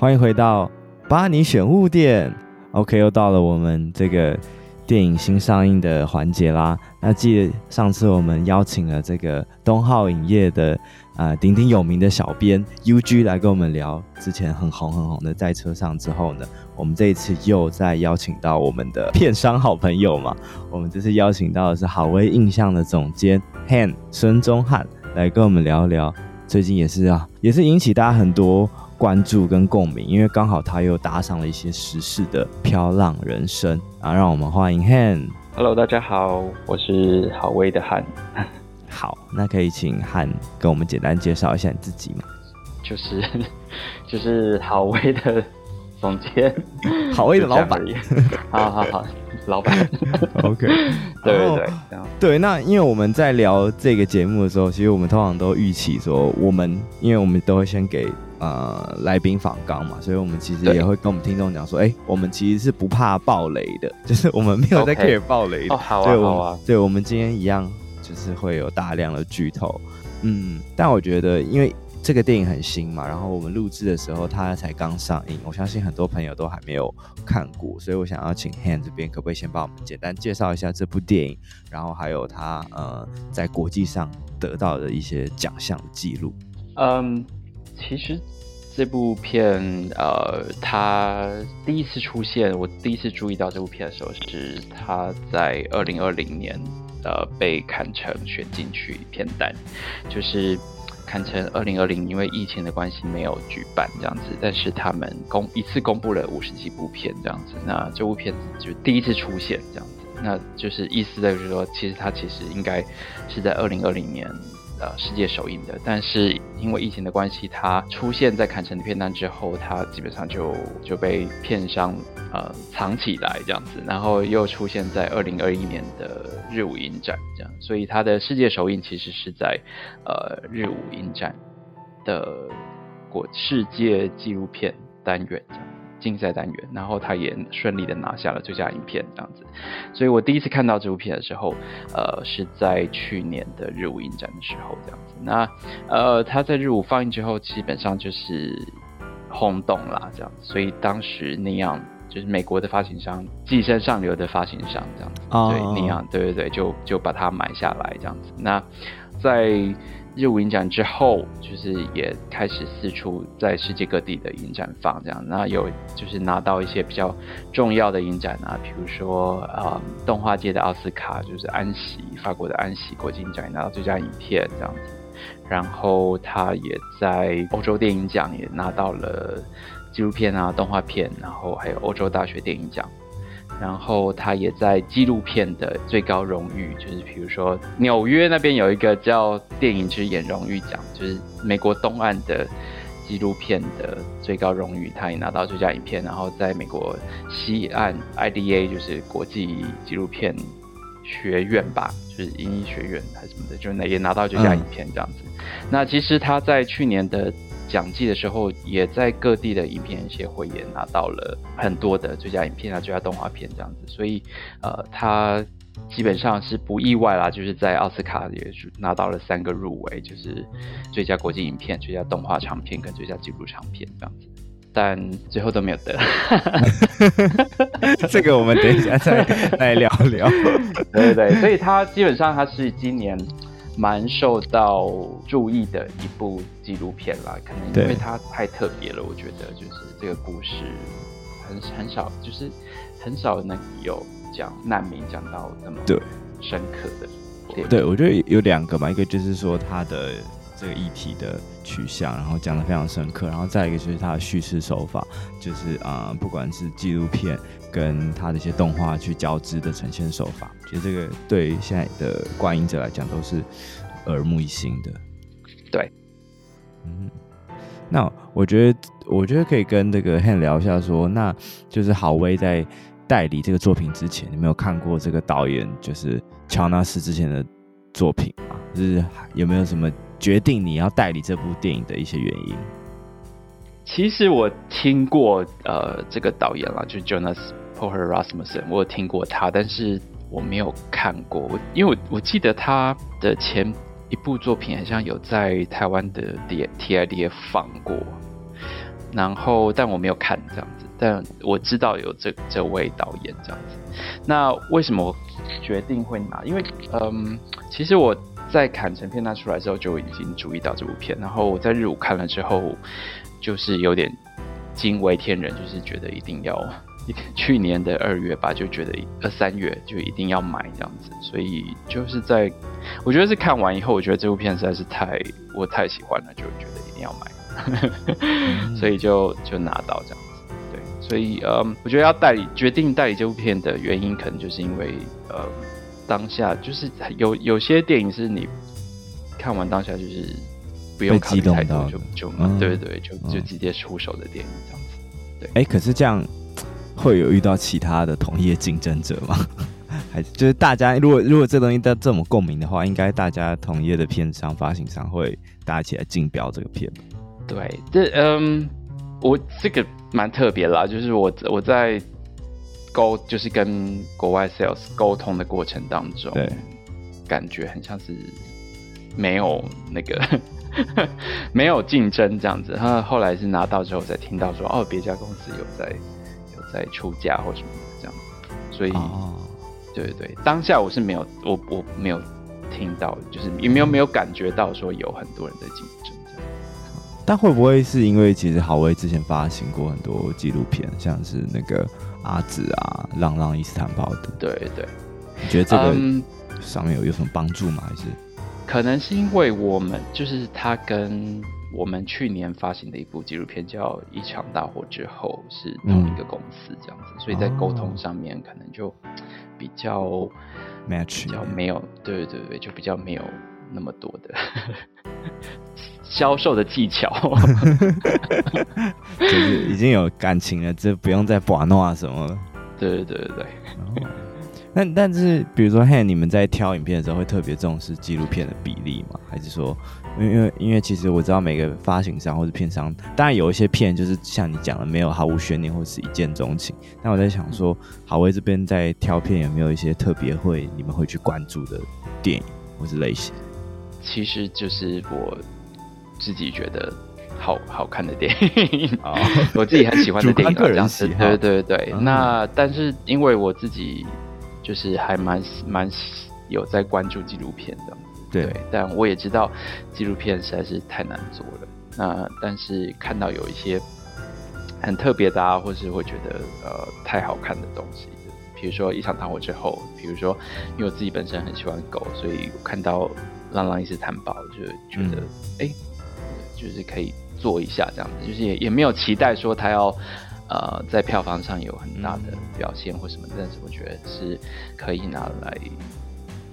欢迎回到巴尼选物店。OK，又到了我们这个电影新上映的环节啦。那记得上次我们邀请了这个东浩影业的啊、鼎鼎有名的小编 UG 来跟我们聊之前很红很红的在车上之后呢，我们这一次又再邀请到我们的片商好朋友嘛。我们这次邀请到的是好威印象的总监 Han 孙中汉来跟我们聊聊。最近也是啊，也是引起大家很多关注跟共鸣，因为刚好他又搭上了一些时事的飘浪人生啊，让我们欢迎 Han。Hello，大家好，我是好威的 Han。好，那可以请 Han 跟我们简单介绍一下你自己吗？就是 就是好威的总监，好威的老板。好好好。老板，OK，对对对，对。那因为我们在聊这个节目的时候，其实我们通常都预期说，我们因为我们都会先给呃来宾访纲嘛，所以我们其实也会跟我们听众讲说，哎、欸，我们其实是不怕爆雷的，就是我们没有在 care 爆雷的。Okay. Oh, 好啊，好啊。对，我们今天一样就是会有大量的剧透，嗯，但我觉得因为。这个电影很新嘛，然后我们录制的时候它才刚上映，我相信很多朋友都还没有看过，所以我想要请 Han 这边可不可以先帮我们简单介绍一下这部电影，然后还有它呃在国际上得到的一些奖项记录。嗯，其实这部片呃，它第一次出现，我第一次注意到这部片的时候是它在二零二零年呃被砍成选进去片单，就是。坎城二零二零因为疫情的关系没有举办这样子，但是他们公一次公布了五十几部片这样子，那这部片子就第一次出现这样子，那就是意思就是说，其实它其实应该是在二零二零年。呃，世界首映的，但是因为疫情的关系，它出现在坎城的片单之后，它基本上就就被片商呃藏起来这样子，然后又出现在二零二一年的日舞影展这样，所以它的世界首映其实是在呃日舞影展的国世界纪录片单元这样。竞赛单元，然后他也顺利的拿下了最佳影片，这样子。所以我第一次看到这部片的时候，呃，是在去年的日舞影展的时候，这样子。那呃，他在日舞放映之后，基本上就是轰动啦，这样子。所以当时那样就是美国的发行商，寄生上流的发行商，这样子。Oh. 对，那样，对对对，就就把它买下来，这样子。那在日舞影展之后，就是也开始四处在世界各地的影展放这样，那有就是拿到一些比较重要的影展啊，比如说呃动画界的奥斯卡，就是安锡法国的安锡国际影展拿到最佳影片这样子，然后他也在欧洲电影奖也拿到了纪录片啊动画片，然后还有欧洲大学电影奖。然后他也在纪录片的最高荣誉，就是比如说纽约那边有一个叫电影之眼荣誉奖，就是美国东岸的纪录片的最高荣誉，他也拿到最佳影片。然后在美国西岸 IDA 就是国际纪录片学院吧，就是英艺学院还是什么的，就那也拿到最佳影片这样子。那其实他在去年的。奖季的时候，也在各地的影片协会也拿到了很多的最佳影片啊、最佳动画片这样子，所以呃，他基本上是不意外啦，就是在奥斯卡也拿到了三个入围，就是最佳国际影片、最佳动画长片跟最佳纪录长片这样子，但最后都没有得。这个我们等一下再来聊聊。对对对，所以他基本上他是今年。蛮受到注意的一部纪录片啦，可能因为它太特别了，我觉得就是这个故事很很少，就是很少能有讲难民讲到那么深刻的对。对，我觉得有两个嘛，一个就是说它的这个议题的取向，然后讲的非常深刻，然后再一个就是它的叙事手法，就是啊、呃，不管是纪录片跟他的一些动画去交织的呈现手法。其实这个对现在的观影者来讲都是耳目一新的。对，嗯，那我觉得，我觉得可以跟这个 Han 聊一下说，说那就是郝威在代理这个作品之前，你没有看过这个导演就是乔纳斯之前的作品吗？就是有没有什么决定你要代理这部电影的一些原因？其实我听过呃这个导演啦，就是 Jonas Poher Rasmussen，我有听过他，但是。我没有看过，我因为我我记得他的前一部作品好像有在台湾的 D T I D F 放过，然后但我没有看这样子，但我知道有这这位导演这样子。那为什么我决定会拿？因为嗯，其实我在砍成片单出来之后就已经注意到这部片，然后我在日舞看了之后，就是有点惊为天人，就是觉得一定要。去年的二月吧，就觉得呃三月就一定要买这样子，所以就是在我觉得是看完以后，我觉得这部片实在是太我太喜欢了，就觉得一定要买，嗯、所以就就拿到这样子。对，所以呃，我觉得要代理决定代理这部片的原因，可能就是因为呃当下就是有有些电影是你看完当下就是不用考虑太多就就、嗯、对对就就直接出手的电影这样子。对，哎、欸，可是这样。会有遇到其他的同业竞争者吗？还是就是大家如果如果这东西都这么共鸣的话，应该大家同业的片商发行商会大家一起来竞标这个片。对，这嗯，我这个蛮特别啦，就是我我在沟就是跟国外 sales 沟通的过程当中，对，感觉很像是没有那个 没有竞争这样子。然后后来是拿到之后才听到说，哦，别家公司有在。在出价或什么的这样，所以，oh. 对对对，当下我是没有，我我没有听到，就是也没有没有感觉到说有很多人在竞争这样。但会不会是因为其实郝威之前发行过很多纪录片，像是那个阿紫啊、浪浪伊斯坦堡的？对对，你觉得这个上面有有什么帮助吗？还是可能是因为我们就是他跟。我们去年发行的一部纪录片叫《一场大火之后》，是同一个公司这样子，嗯、所以在沟通上面可能就比较 match，比较没有，对对对，就比较没有那么多的 销售的技巧，就是已经有感情了，这不用再把弄啊什么了。对对对对对。但但是，比如说，Hank，你们在挑影片的时候会特别重视纪录片的比例吗？还是说？因为因为其实我知道每个发行商或者片商，当然有一些片就是像你讲的没有毫无悬念或是一见钟情。但我在想说，好威这边在挑片有没有一些特别会你们会去关注的电影或是类型？其实就是我自己觉得好好看的电影哦，我自己很喜欢的电影，这样子。对对对。嗯、那但是因为我自己就是还蛮蛮有在关注纪录片的。对，对，但我也知道纪录片实在是太难做了。那但是看到有一些很特别的啊，或是会觉得呃太好看的东西，比如说一场大火之后，比如说因为我自己本身很喜欢狗，所以我看到《浪浪伊斯坦堡》就觉得哎、嗯，就是可以做一下这样子，就是也也没有期待说他要呃在票房上有很大的表现或什么，但是我觉得是可以拿来。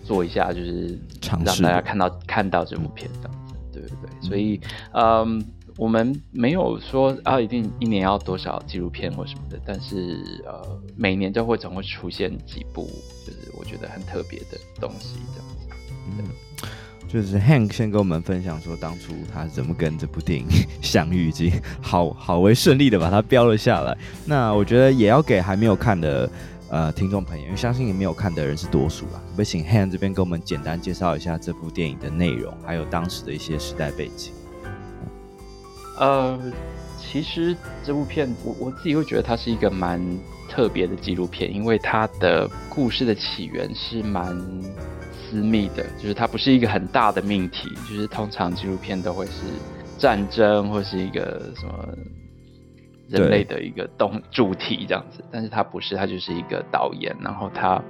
做一下，就是让大家看到看到这部片这样子，对对对，所以嗯，我们没有说啊，一定一年要多少纪录片或什么的，但是呃，每年都会总会出现几部，就是我觉得很特别的东西这样子。嗯，就是 Hank 先跟我们分享说，当初他是怎么跟这部电影 相遇，已经好好为顺利的把它标了下来。那我觉得也要给还没有看的。呃，听众朋友，因为相信你没有看的人是多数啦。可不可以请 Han 这边给我们简单介绍一下这部电影的内容，还有当时的一些时代背景？呃，其实这部片我我自己会觉得它是一个蛮特别的纪录片，因为它的故事的起源是蛮私密的，就是它不是一个很大的命题，就是通常纪录片都会是战争或是一个什么。人类的一个动主题这样子，但是他不是，他就是一个导演。然后他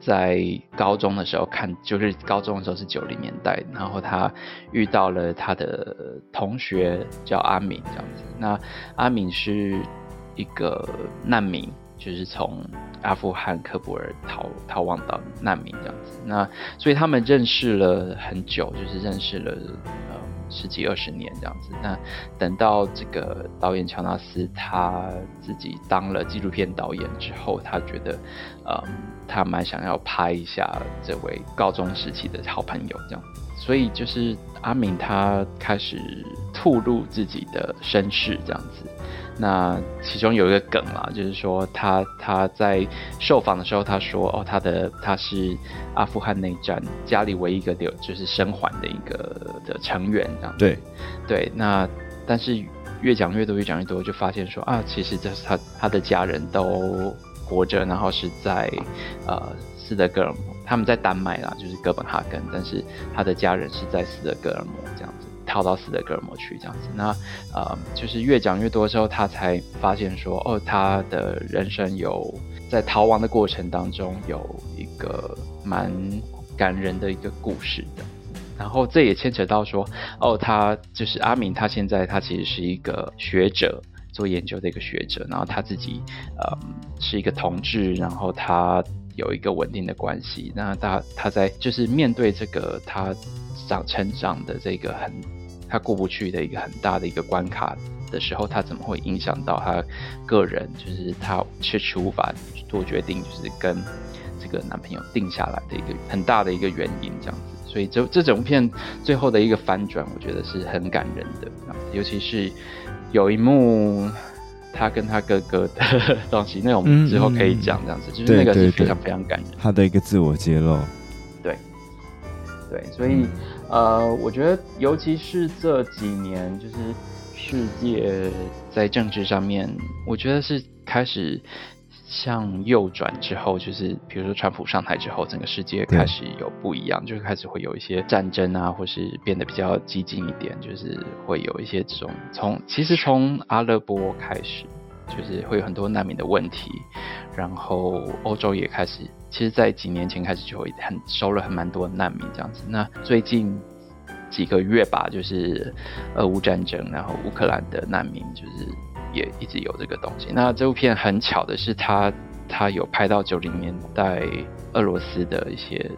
在高中的时候看，就是高中的时候是九零年代，然后他遇到了他的同学叫阿敏这样子。那阿敏是一个难民，就是从阿富汗喀布尔逃逃亡到难民这样子。那所以他们认识了很久，就是认识了。十几二十年这样子，那等到这个导演乔纳斯他自己当了纪录片导演之后，他觉得，嗯，他蛮想要拍一下这位高中时期的好朋友这样，所以就是阿敏他开始吐露自己的身世这样子。那其中有一个梗啊，就是说他他在受访的时候，他说哦，他的他是阿富汗内战家里唯一一个留就是生还的一个的成员这样。对对，那但是越讲越多，越讲越多，就发现说啊，其实这是他他的家人都活着，然后是在呃斯德哥尔摩，他们在丹麦啦，就是哥本哈根，但是他的家人是在斯德哥尔摩这样子，逃到斯德哥尔摩去这样子。那呃，就是越讲越多之后，他才发现说，哦，他的人生有在逃亡的过程当中有一个蛮感人的一个故事的。然后这也牵扯到说，哦，他就是阿明，他现在他其实是一个学者，做研究的一个学者。然后他自己，呃，是一个同志，然后他有一个稳定的关系。那他他在就是面对这个他长成长的这个很他过不去的一个很大的一个关卡的时候，他怎么会影响到他个人？就是他迟迟无法做决定，就是跟这个男朋友定下来的一个很大的一个原因，这样子。所以这这整片最后的一个反转，我觉得是很感人的，尤其是有一幕他跟他哥哥的 东西，那我们之后可以讲这样子，嗯、就是那个是非常非常感人。他的一个自我揭露，对对，所以、嗯、呃，我觉得尤其是这几年，就是世界在政治上面，我觉得是开始。向右转之后，就是比如说川普上台之后，整个世界开始有不一样，就是开始会有一些战争啊，或是变得比较激进一点，就是会有一些这种从其实从阿勒波开始，就是会有很多难民的问题，然后欧洲也开始，其实在几年前开始就会很收了很蛮多难民这样子。那最近几个月吧，就是俄乌战争，然后乌克兰的难民就是。也一直有这个东西。那这部片很巧的是他，他他有拍到九零年代俄罗斯的一些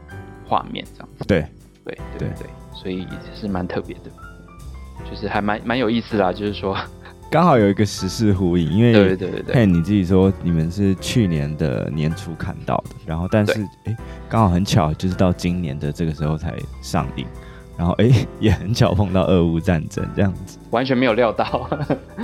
画面，这样子。对对对对，所以是蛮特别的，就是还蛮蛮有意思啦。就是说，刚好有一个时事呼应，因为对对对对，看你自己说你们是去年的年初看到的，然后但是哎，刚好很巧，就是到今年的这个时候才上映，然后哎 也很巧碰到俄乌战争这样子，完全没有料到。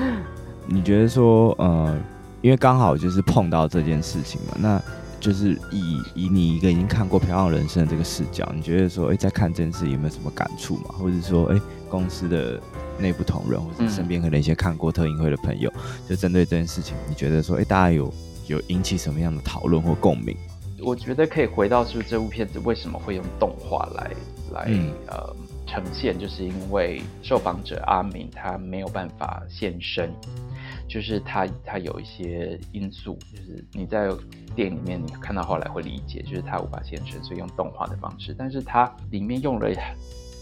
你觉得说，呃，因为刚好就是碰到这件事情嘛，那就是以以你一个已经看过《漂亮人生》的这个视角，你觉得说，哎，在看这件事有没有什么感触嘛？或者说，哎，公司的内部同仁，或者身边可能一些看过特映会的朋友，嗯、就针对这件事情，你觉得说，哎，大家有有引起什么样的讨论或共鸣？我觉得可以回到是，这部片子为什么会用动画来来、嗯、呃呈现，就是因为受访者阿明他没有办法现身。就是他，他有一些因素，就是你在电影里面你看到后来会理解，就是他无法现身，所以用动画的方式。但是它里面用了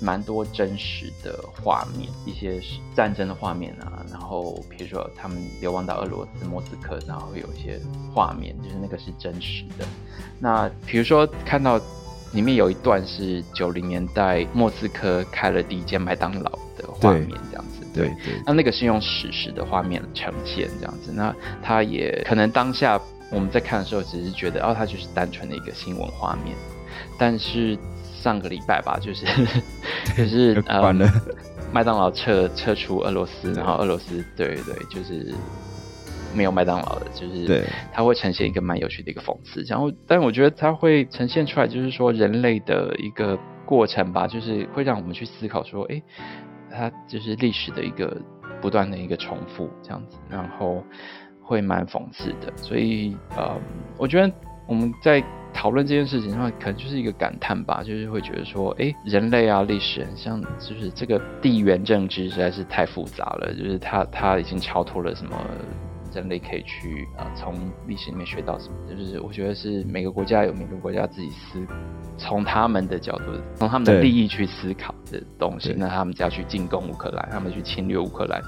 蛮多真实的画面，一些战争的画面啊，然后比如说他们流亡到俄罗斯莫斯科，然后有一些画面，就是那个是真实的。那比如说看到里面有一段是九零年代莫斯科开了第一间麦当劳的画面，这样子。对，对，那那个是用史实的画面呈现这样子，那他也可能当下我们在看的时候，只是觉得哦，它就是单纯的一个新闻画面。但是上个礼拜吧，就是 就是呃，麦当劳撤撤出俄罗斯，然后俄罗斯对对对，就是没有麦当劳的，就是对，它会呈现一个蛮有趣的一个讽刺。然后，但我觉得它会呈现出来，就是说人类的一个过程吧，就是会让我们去思考说，哎。它就是历史的一个不断的一个重复这样子，然后会蛮讽刺的，所以呃，我觉得我们在讨论这件事情的话，可能就是一个感叹吧，就是会觉得说，哎，人类啊，历史很像，就是这个地缘政治实在是太复杂了，就是它它已经超脱了什么。人类可以去啊，从历史里面学到什么？就是我觉得是每个国家有每个国家自己思，从他们的角度，从他们的利益去思考的东西。那他们就要去进攻乌克兰，他们去侵略乌克兰，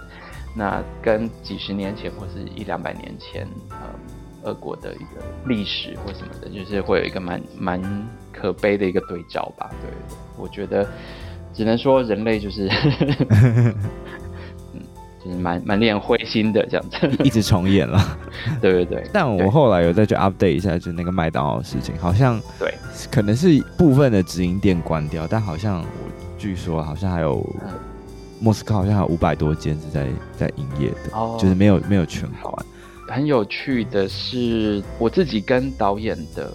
那跟几十年前或是一两百年前，呃，俄国的一个历史或什么的，就是会有一个蛮蛮可悲的一个对照吧。对，我觉得只能说人类就是。就是蛮蛮令人灰心的这样子，一直重演了。对 对对，但我后来有再去 update 一下，就那个麦当劳的事情，好像对，可能是部分的直营店关掉，但好像我据说好像还有莫斯科好像还有五百多间是在在营业的，哦，就是没有没有全关。很有趣的是，我自己跟导演的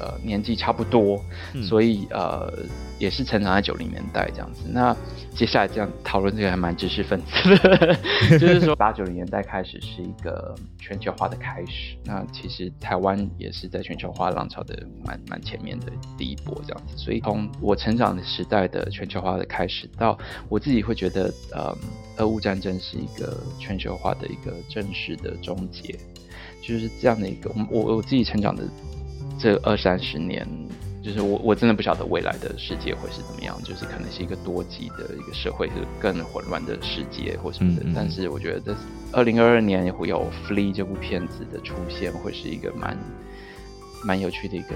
呃年纪差不多，嗯、所以呃也是成长在九零年代这样子。那接下来这样讨论这个还蛮知识分子的，就是说八九零年代开始是一个全球化的开始。那其实台湾也是在全球化浪潮的蛮蛮前面的第一波这样子。所以从我成长的时代的全球化的开始，到我自己会觉得，呃，俄乌战争是一个全球化的一个正式的终结，就是这样的一个我我自己成长的这二三十年。就是我我真的不晓得未来的世界会是怎么样，就是可能是一个多极的一个社会，是更混乱的世界或什么的。嗯嗯，但是我觉得这二零二二年也会有《Flee》这部片子的出现，会是一个蛮蛮有趣的一个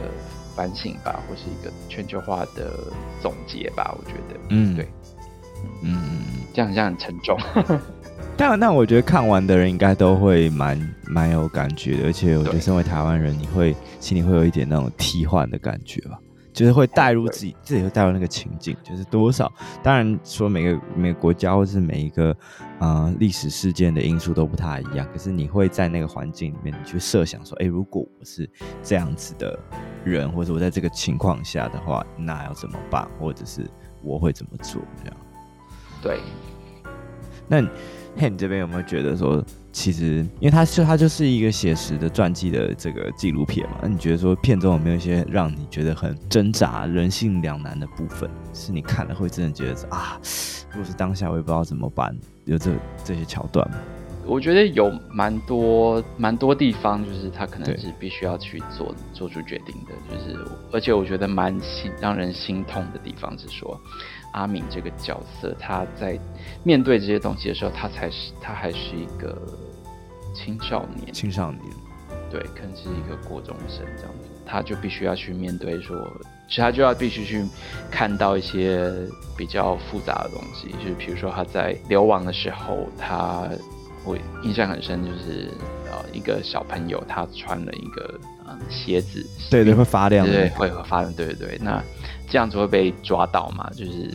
反省吧，或是一个全球化的总结吧。我觉得，嗯，对，嗯嗯嗯，这样这样很沉重。但那我觉得看完的人应该都会蛮蛮有感觉的，而且我觉得身为台湾人，你会心里会有一点那种替换的感觉吧，就是会带入自己，自己会带入那个情境，就是多少。当然说每个每个国家或是每一个啊历史事件的因素都不太一样，可是你会在那个环境里面，你去设想说，哎，如果我是这样子的人，或者我在这个情况下的话，那要怎么办，或者是我会怎么做这样？对，那。嘿，你这边有没有觉得说，其实因为它就它就是一个写实的传记的这个纪录片嘛？那你觉得说片中有没有一些让你觉得很挣扎、人性两难的部分？是你看了会真的觉得啊，如果是当下我也不知道怎么办，有这这些桥段吗？我觉得有蛮多蛮多地方，就是他可能是必须要去做做出决定的，就是而且我觉得蛮心让人心痛的地方是说。阿敏这个角色，他在面对这些东西的时候，他才是他还是一个青少年。青少年，对，可能是一个国中生这样子，他就必须要去面对说，其实他就要必须去看到一些比较复杂的东西，就是比如说他在流亡的时候，他我印象很深，就是呃一个小朋友他穿了一个嗯鞋子，对对，会发亮，对，会会发亮，对对对，那。这样子会被抓到嘛？就是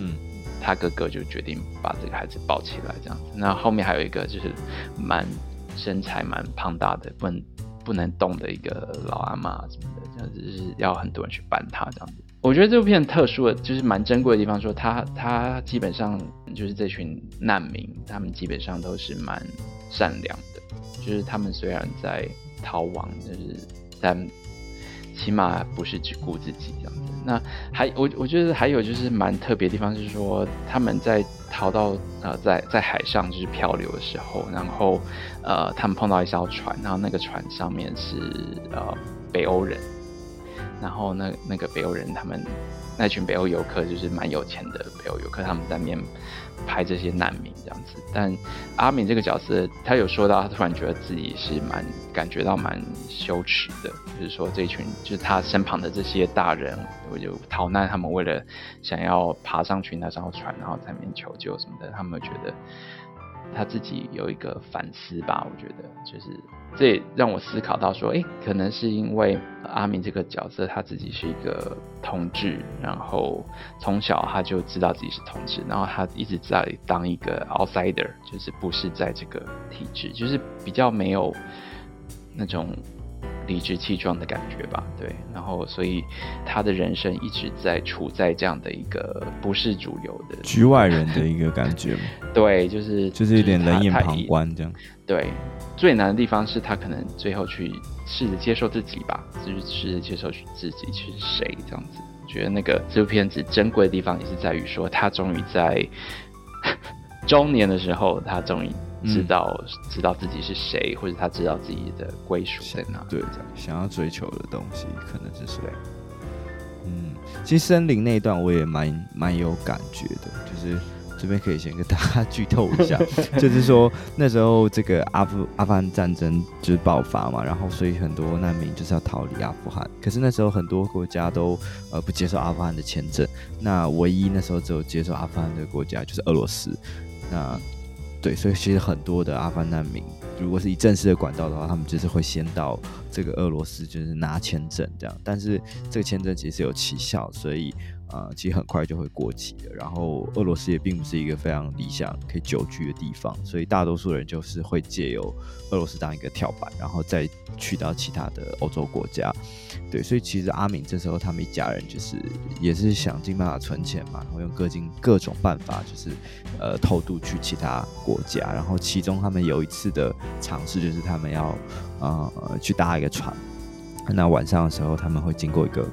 他哥哥就决定把这个孩子抱起来，这样子。那后面还有一个就是蛮身材蛮胖大的，不能不能动的一个老阿妈什么的，这样子就是要很多人去搬他这样子。我觉得这部片特殊的，就是蛮珍贵的地方，说他他基本上就是这群难民，他们基本上都是蛮善良的，就是他们虽然在逃亡，就是但。起码不是只顾自己这样子。那还我我觉得还有就是蛮特别的地方，就是说他们在逃到呃在在海上就是漂流的时候，然后呃他们碰到一艘船，然后那个船上面是呃北欧人，然后那那个北欧人他们那群北欧游客就是蛮有钱的北欧游客，他们在面。拍这些难民这样子，但阿敏这个角色，他有说到，他突然觉得自己是蛮感觉到蛮羞耻的，就是说这群就是他身旁的这些大人，我就逃难，他们为了想要爬上去那艘船，然后在那边求救什么的，他们觉得。他自己有一个反思吧，我觉得就是这也让我思考到说，诶，可能是因为阿明这个角色他自己是一个同志，然后从小他就知道自己是同志，然后他一直在当一个 outsider，就是不是在这个体制，就是比较没有那种。理直气壮的感觉吧，对，然后所以他的人生一直在处在这样的一个不是主流的局外人的一个感觉嘛，对，就是就是有点冷眼旁观这样。对，最难的地方是他可能最后去试着接受自己吧，就是试着接受自己是谁这样子。我觉得那个这部片子珍贵的地方也是在于说，他终于在 中年的时候，他终于。知道、嗯、知道自己是谁，或者他知道自己的归属在哪。对，想要追求的东西可能是谁？嗯，其实森林那一段我也蛮蛮有感觉的，就是这边可以先跟大家剧透一下，就是说那时候这个阿富阿富汗战争就是爆发嘛，然后所以很多难民就是要逃离阿富汗，可是那时候很多国家都呃不接受阿富汗的签证，那唯一那时候只有接受阿富汗的国家就是俄罗斯，那。对，所以其实很多的阿富汗难民，如果是以正式的管道的话，他们就是会先到这个俄罗斯，就是拿签证这样。但是这个签证其实有奇效，所以、呃，其实很快就会过期的。然后俄罗斯也并不是一个非常理想可以久居的地方，所以大多数人就是会借由俄罗斯当一个跳板，然后再去到其他的欧洲国家。对，所以其实阿敏这时候他们一家人就是也是想尽办法存钱嘛，然后用各尽各种办法，就是呃偷渡去其他国家。然后其中他们有一次的尝试就是他们要呃去搭一个船，那晚上的时候他们会经过一个。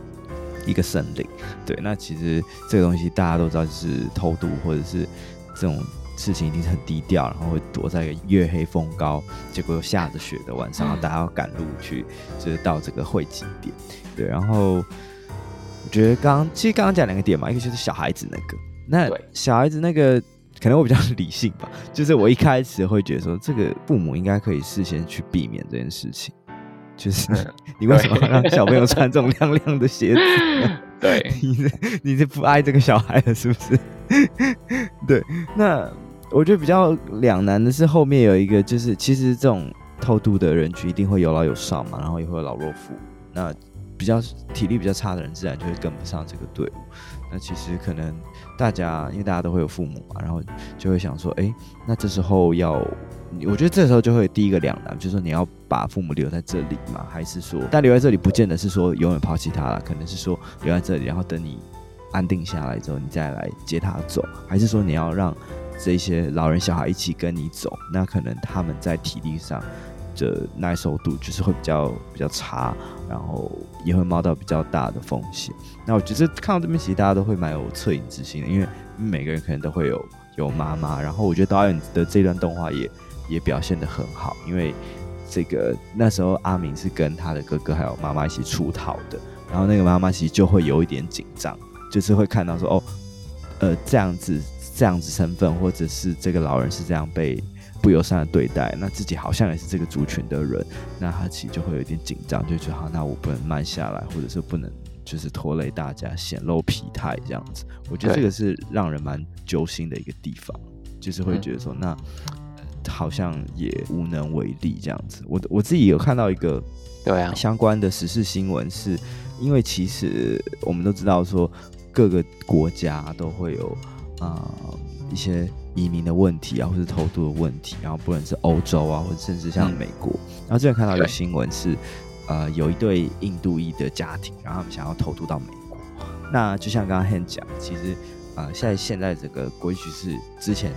一个森林，对，那其实这个东西大家都知道，就是偷渡或者是这种事情一定是很低调，然后会躲在一个月黑风高，结果又下着雪的晚上，然后大家要赶路去，就是到这个汇集点，对，然后我觉得刚刚其实刚刚讲两个点嘛，一个就是小孩子那个，那小孩子那个可能我比较 理性吧，就是我一开始会觉得说，这个父母应该可以事先去避免这件事情。就是 你为什么让小朋友穿这种亮亮的鞋子？对，你是你是不爱这个小孩了是不是？对，那我觉得比较两难的是后面有一个，就是其实这种偷渡的人群一定会有老有少嘛，然后也会有老弱妇，那比较体力比较差的人自然就会跟不上这个队伍。那其实可能大家因为大家都会有父母嘛，然后就会想说，哎、欸，那这时候要。我觉得这时候就会第一个两难，就是说你要把父母留在这里嘛，还是说，但留在这里不见得是说永远抛弃他了，可能是说留在这里，然后等你安定下来之后，你再来接他走，还是说你要让这些老人小孩一起跟你走，那可能他们在体力上的耐受度就是会比较比较差，然后也会冒到比较大的风险。那我觉得看到这边其实大家都会蛮有恻隐之心的，因为每个人可能都会有有妈妈，然后我觉得导演的这段动画也。也表现得很好，因为这个那时候阿明是跟他的哥哥还有妈妈一起出逃的，然后那个妈妈其实就会有一点紧张，就是会看到说哦，呃，这样子这样子身份，或者是这个老人是这样被不友善的对待，那自己好像也是这个族群的人，那他其实就会有一点紧张，就觉得好，那我不能慢下来，或者是不能就是拖累大家，显露疲态这样子。我觉得这个是让人蛮揪心的一个地方，就是会觉得说那。好像也无能为力这样子。我我自己有看到一个对啊相关的时事新闻，是因为其实我们都知道说各个国家都会有啊、呃、一些移民的问题啊，或是偷渡的问题，然后不论是欧洲啊，或者甚至像美国。嗯、然后之前看到一个新闻是，呃，有一对印度裔的家庭，然后他们想要偷渡到美国。那就像刚刚 Han 讲，其实啊、呃，在现在这个规矩是之前。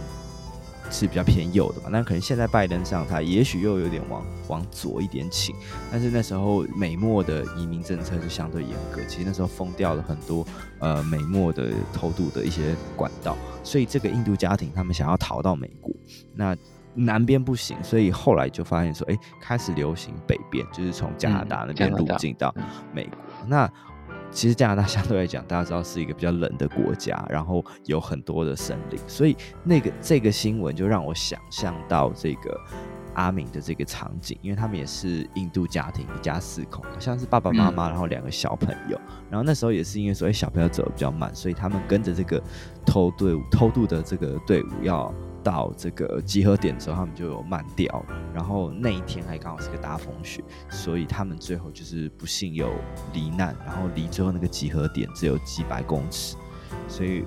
是比较偏右的嘛，那可能现在拜登上台，也许又有点往往左一点倾。但是那时候美墨的移民政策就相对严格，其实那时候封掉了很多呃美墨的偷渡的一些管道，所以这个印度家庭他们想要逃到美国，那南边不行，所以后来就发现说，哎、欸，开始流行北边，就是从加拿大那边入境到美国，嗯、那。其实加拿大 相对来讲，大家知道是一个比较冷的国家，然后有很多的森林，所以那个这个新闻就让我想象到这个阿明的这个场景，因为他们也是印度家庭，一家四口，好像是爸爸妈妈，然后两个小朋友，嗯、然后那时候也是因为说，哎，小朋友走的比较慢，所以他们跟着这个偷队伍、偷渡的这个队伍要。到这个集合点的时候，他们就有慢掉，然后那一天还刚好是个大风雪，所以他们最后就是不幸有罹难，然后离最后那个集合点只有几百公尺，所以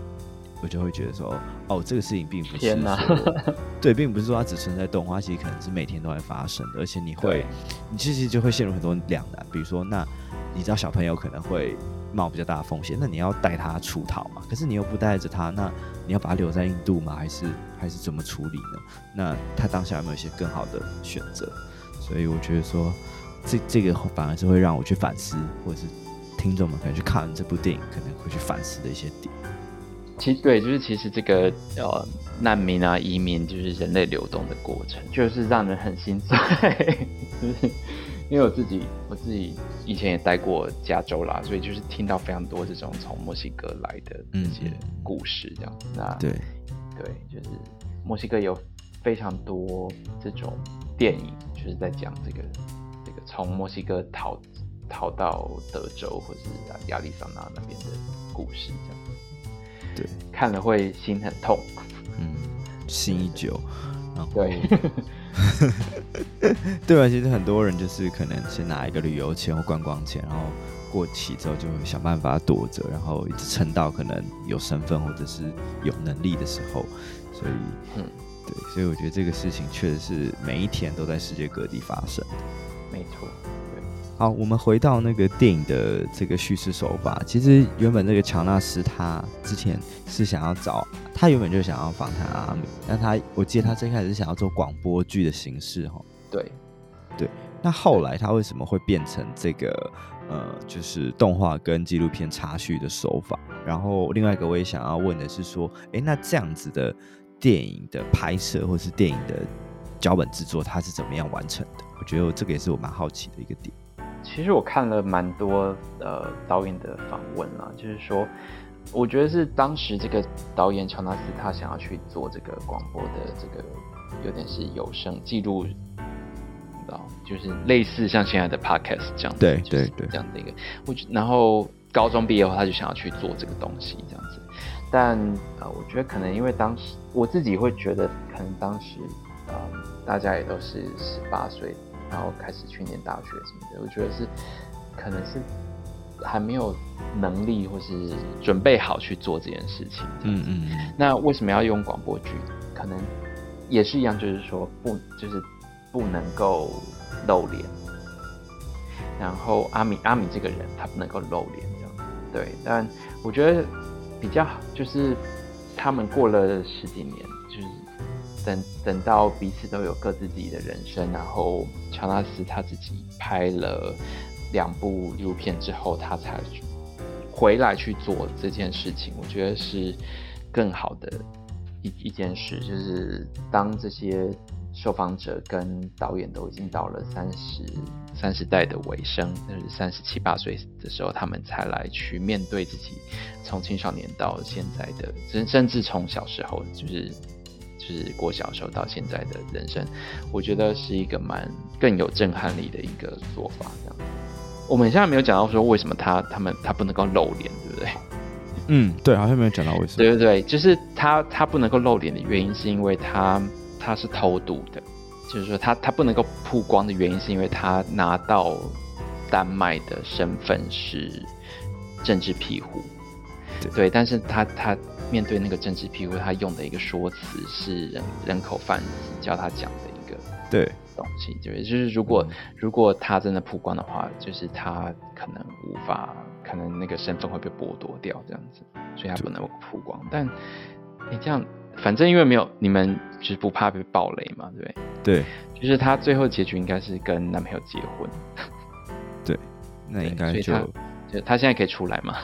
我就会觉得说，哦，这个事情并不是 对，并不是说它只存在动画，其实可能是每天都会发生的，而且你会，你其实就会陷入很多两难，比如说，那你知道小朋友可能会。冒比较大的风险，那你要带他出逃嘛？可是你又不带着他，那你要把他留在印度吗？还是还是怎么处理呢？那他当下有没有一些更好的选择？所以我觉得说，这这个反而是会让我去反思，或者是听众们可能去看完这部电影可能会去反思的一些点。其实对，就是其实这个呃难民啊移民，就是人类流动的过程，就是让人很心碎。就是因为我自己，我自己以前也待过加州啦，所以就是听到非常多这种从墨西哥来的这些故事，这样。嗯、那对，对，就是墨西哥有非常多这种电影，就是在讲这个这个从墨西哥逃逃到德州或者是亚利桑那那边的故事，这样。对，看了会心很痛，嗯，心一久，然后对。对啊，其实很多人就是可能先拿一个旅游钱或观光钱，然后过期之后就会想办法躲着，然后一直撑到可能有身份或者是有能力的时候。所以，嗯，对，所以我觉得这个事情确实是每一天都在世界各地发生。没错，对。好，我们回到那个电影的这个叙事手法。其实原本那个乔纳斯他之前是想要找，他原本就想要访谈阿米，但他我记得他最开始是想要做广播剧的形式，哈。对，对。那后来他为什么会变成这个呃，就是动画跟纪录片插叙的手法？然后另外一个我也想要问的是说，哎，那这样子的电影的拍摄或是电影的脚本制作，它是怎么样完成的？我觉得这个也是我蛮好奇的一个点。其实我看了蛮多呃导演的访问啊，就是说，我觉得是当时这个导演乔纳斯他想要去做这个广播的这个有点是有声记录。就是类似像现在的 podcast 这样子，对对对，这样的一个，我然后高中毕业后，他就想要去做这个东西这样子，但呃，我觉得可能因为当时我自己会觉得，可能当时呃，大家也都是十八岁，然后开始去念大学什么的，我觉得是可能是还没有能力或是准备好去做这件事情。嗯嗯嗯。那为什么要用广播剧？可能也是一样，就是说不就是。不能够露脸，然后阿米阿米这个人他不能够露脸这样，对。但我觉得比较好，就是他们过了十几年，就是等等到彼此都有各自自己的人生，然后乔纳斯他自己拍了两部纪录片之后，他才回来去做这件事情。我觉得是更好的一一件事，就是当这些。受访者跟导演都已经到了三十三十代的尾声，就是三十七八岁的时候，他们才来去面对自己从青少年到现在的，甚甚至从小时候就是就是过小时候到现在的人生，我觉得是一个蛮更有震撼力的一个做法。这样，我们现在没有讲到说为什么他他们他不能够露脸，对不对？嗯，对，好像没有讲到为什么。对对对，就是他他不能够露脸的原因是因为他。他是偷渡的，就是说他他不能够曝光的原因，是因为他拿到丹麦的身份是政治庇护，对，对，但是他他面对那个政治庇护，他用的一个说辞是人人口贩子教他讲的一个对。东西，对，就是如果、嗯、如果他真的曝光的话，就是他可能无法，可能那个身份会被剥夺掉这样子，所以他不能够曝光，但你这样。反正因为没有你们，就是不怕被爆雷嘛，对不对？对，就是她最后结局应该是跟男朋友结婚。对，那应该就就她现在可以出来吗？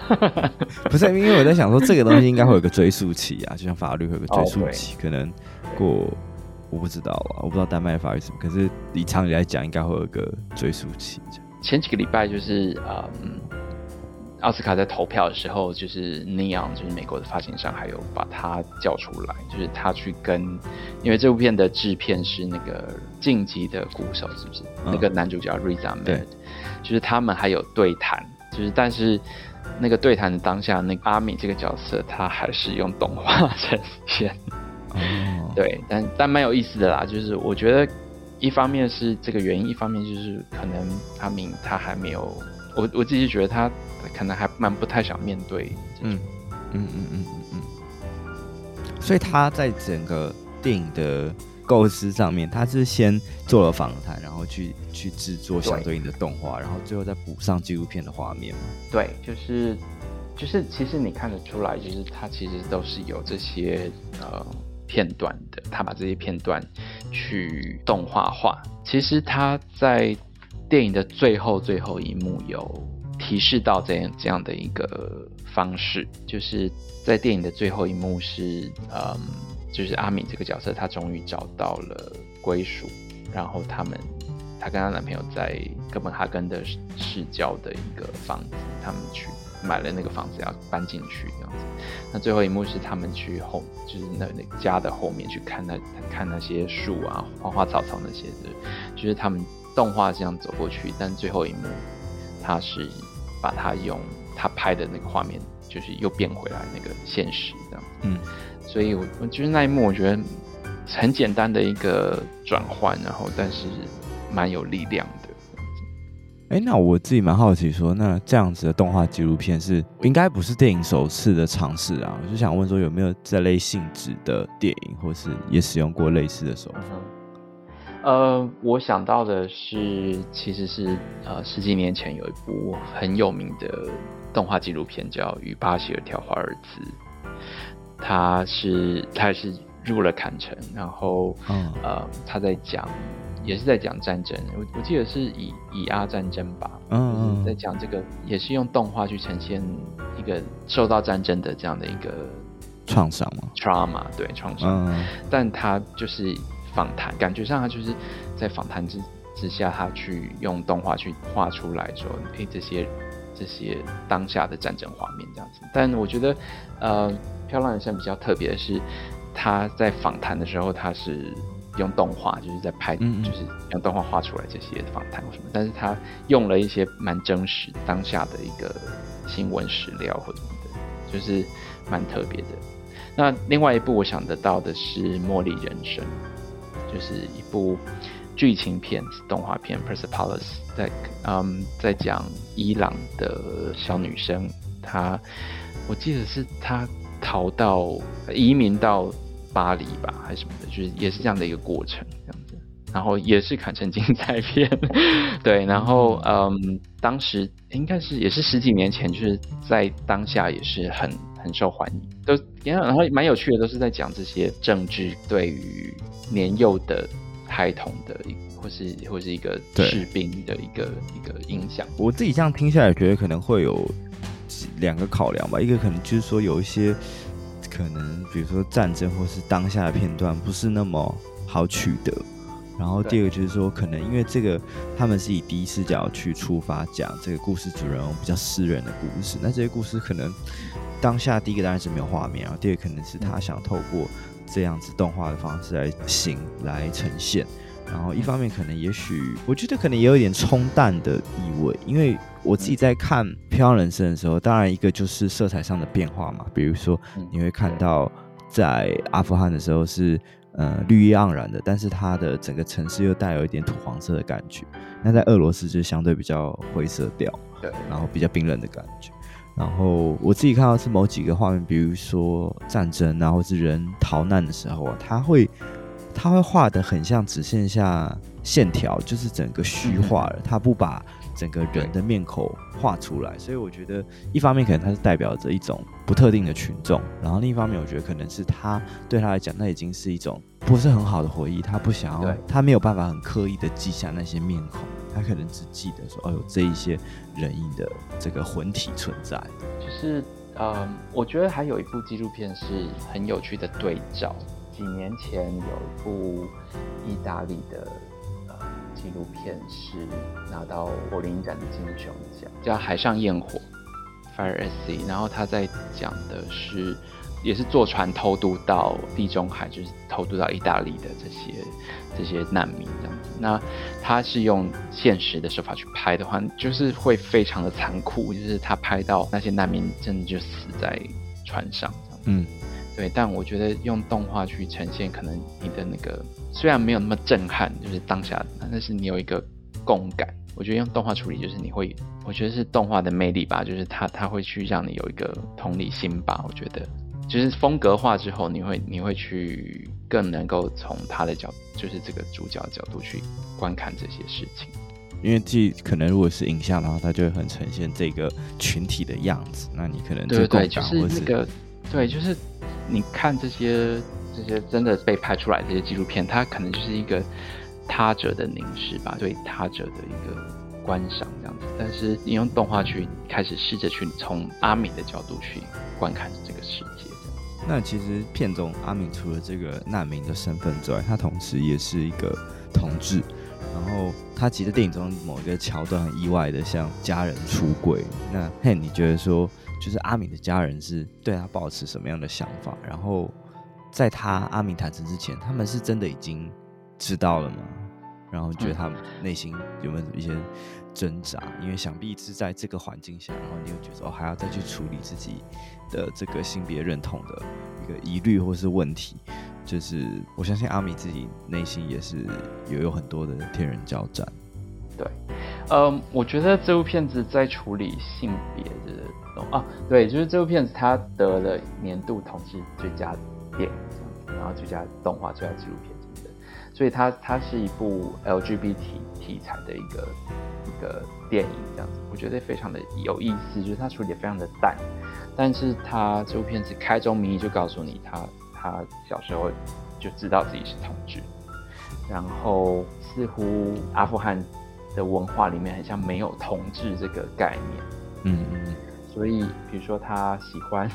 不是，因为我在想说这个东西应该会有个追溯期啊，就像法律会有个追溯期，可能过我不知道啊，我不知道丹麦法律什么，可是以常理来讲，应该会有一个追溯期。前几个礼拜就是嗯。奥斯卡在投票的时候，就是 Neon，就是美国的发行商，还有把他叫出来，就是他去跟，因为这部片的制片是那个晋级的鼓手，是不是？嗯、那个男主角 Riz Ahmed，就是他们还有对谈，就是但是那个对谈的当下，那个阿米这个角色他还是用动画呈现。哦，对，但但蛮有意思的啦，就是我觉得一方面是这个原因，一方面就是可能阿米他还没有，我我自己觉得他。可能还蛮不太想面对，嗯嗯嗯嗯嗯嗯，所以他在整个电影的构思上面，他是先做了访谈，然后去去制作相对应的动画，然后最后再补上纪录片的画面嘛。对，就是就是，其实你看得出来，就是他其实都是有这些呃片段的，他把这些片段去动画化。其实他在电影的最后最后一幕有。提示到这样这样的一个方式，就是在电影的最后一幕是，嗯，就是阿敏这个角色，她终于找到了归属，然后他们，她跟她男朋友在哥本哈根的市郊的一个房子，他们去买了那个房子要搬进去这样子。那最后一幕是他们去后，就是那那家的后面去看那看那些树啊、花花草草那些的，就是他们动画这样走过去，但最后一幕。他是把它用他拍的那个画面，就是又变回来那个现实这样。嗯，所以我我觉得那一幕，我觉得很简单的一个转换，然后但是蛮有力量的。哎，那我自己蛮好奇说，说那这样子的动画纪录片是应该不是电影首次的尝试啊？我就想问说，有没有这类性质的电影，或是也使用过类似的手法？呃，我想到的是，其实是呃十几年前有一部很有名的动画纪录片叫《与巴西尔跳华尔兹》，他是他是入了坎城，然后、嗯、呃他在讲。也是在讲战争，我我记得是以以阿战争吧，嗯，就是在讲这个，也是用动画去呈现一个受到战争的这样的一个创伤嘛，trauma 对创伤，嗯，但他就是访谈，感觉上他就是在访谈之之下，他去用动画去画出来说，诶、欸，这些这些当下的战争画面这样子。但我觉得，呃，漂亮人生比较特别的是，他在访谈的时候，他是。用动画就是在拍，就是用动画画出来这些访谈或什么，但是他用了一些蛮真实当下的一个新闻史料或什么的，就是蛮特别的。那另外一部我想得到的是《茉莉人生》，就是一部剧情片动画片，Persepolis 在嗯在讲伊朗的小女生，她我记得是她逃到移民到。巴黎吧，还是什么的，就是也是这样的一个过程，这样子，然后也是砍成精彩片，对，然后嗯，当时应该是也是十几年前，就是在当下也是很很受欢迎，都然后蛮有趣的，都是在讲这些政治对于年幼的孩童的一，或是或是一个士兵的一个一个影响。我自己这样听下来，觉得可能会有两个考量吧，一个可能就是说有一些。可能比如说战争或是当下的片段不是那么好取得，然后第二个就是说，可能因为这个他们是以第一视角去出发讲这个故事主人翁比较私人的故事，那这些故事可能当下第一个当然是没有画面，然后第二个可能是他想透过这样子动画的方式来行来呈现。然后一方面可能也许我觉得可能也有一点冲淡的意味，因为我自己在看《漂浪人生》的时候，当然一个就是色彩上的变化嘛，比如说你会看到在阿富汗的时候是呃绿意盎然的，但是它的整个城市又带有一点土黄色的感觉。那在俄罗斯就相对比较灰色调，对，然后比较冰冷的感觉。然后我自己看到是某几个画面，比如说战争啊，或是人逃难的时候啊，他会。他会画的很像，只剩下线条，就是整个虚化了。他不把整个人的面孔画出来，所以我觉得一方面可能他是代表着一种不特定的群众，然后另一方面我觉得可能是他对他来讲，那已经是一种不是很好的回忆。他不想要，他没有办法很刻意的记下那些面孔，他可能只记得说，哦，有这一些人影的这个魂体存在。就是，嗯，我觉得还有一部纪录片是很有趣的对照。几年前有一部意大利的呃纪录片是拿到柏林展的金熊奖，叫《海上焰火》（Fire Sea）。然后他在讲的是，也是坐船偷渡到地中海，就是偷渡到意大利的这些这些难民这样子。那他是用现实的手法去拍的话，就是会非常的残酷，就是他拍到那些难民真的就死在船上这样子。嗯。对，但我觉得用动画去呈现，可能你的那个虽然没有那么震撼，就是当下，但是你有一个共感。我觉得用动画处理，就是你会，我觉得是动画的魅力吧，就是它它会去让你有一个同理心吧。我觉得，就是风格化之后，你会你会去更能够从他的角，就是这个主角的角度去观看这些事情。因为既可能如果是影像的话，它就会很呈现这个群体的样子，那你可能就对对，就是那个对，就是。你看这些这些真的被拍出来这些纪录片，它可能就是一个他者的凝视吧，对他者的一个观赏这样子。但是你用动画去开始试着去从阿米的角度去观看这个世界。那其实片中阿敏除了这个难民的身份之外，他同时也是一个同志。然后他其实电影中某一个桥段很意外的向家人出轨。那嘿，你觉得说？就是阿敏的家人是对他抱持什么样的想法？然后在他阿敏坦诚之前，他们是真的已经知道了吗？然后觉得他们内心有没有一些挣扎？因为想必是在这个环境下，然后你又觉得哦，还要再去处理自己的这个性别认同的一个疑虑或是问题。就是我相信阿米自己内心也是也有很多的天人交战。对。嗯，我觉得这部片子在处理性别的啊，对，就是这部片子它得了年度同期最佳电影，然后最佳动画、最佳纪录片所以它它是一部 LGBT 题材的一个一个电影，这样子，我觉得非常的有意思，就是它处理的非常的淡，但是它这部片子开宗明义就告诉你他，他他小时候就知道自己是同志，然后似乎阿富汗。的文化里面很像没有同志这个概念，嗯嗯，所以比如说他喜欢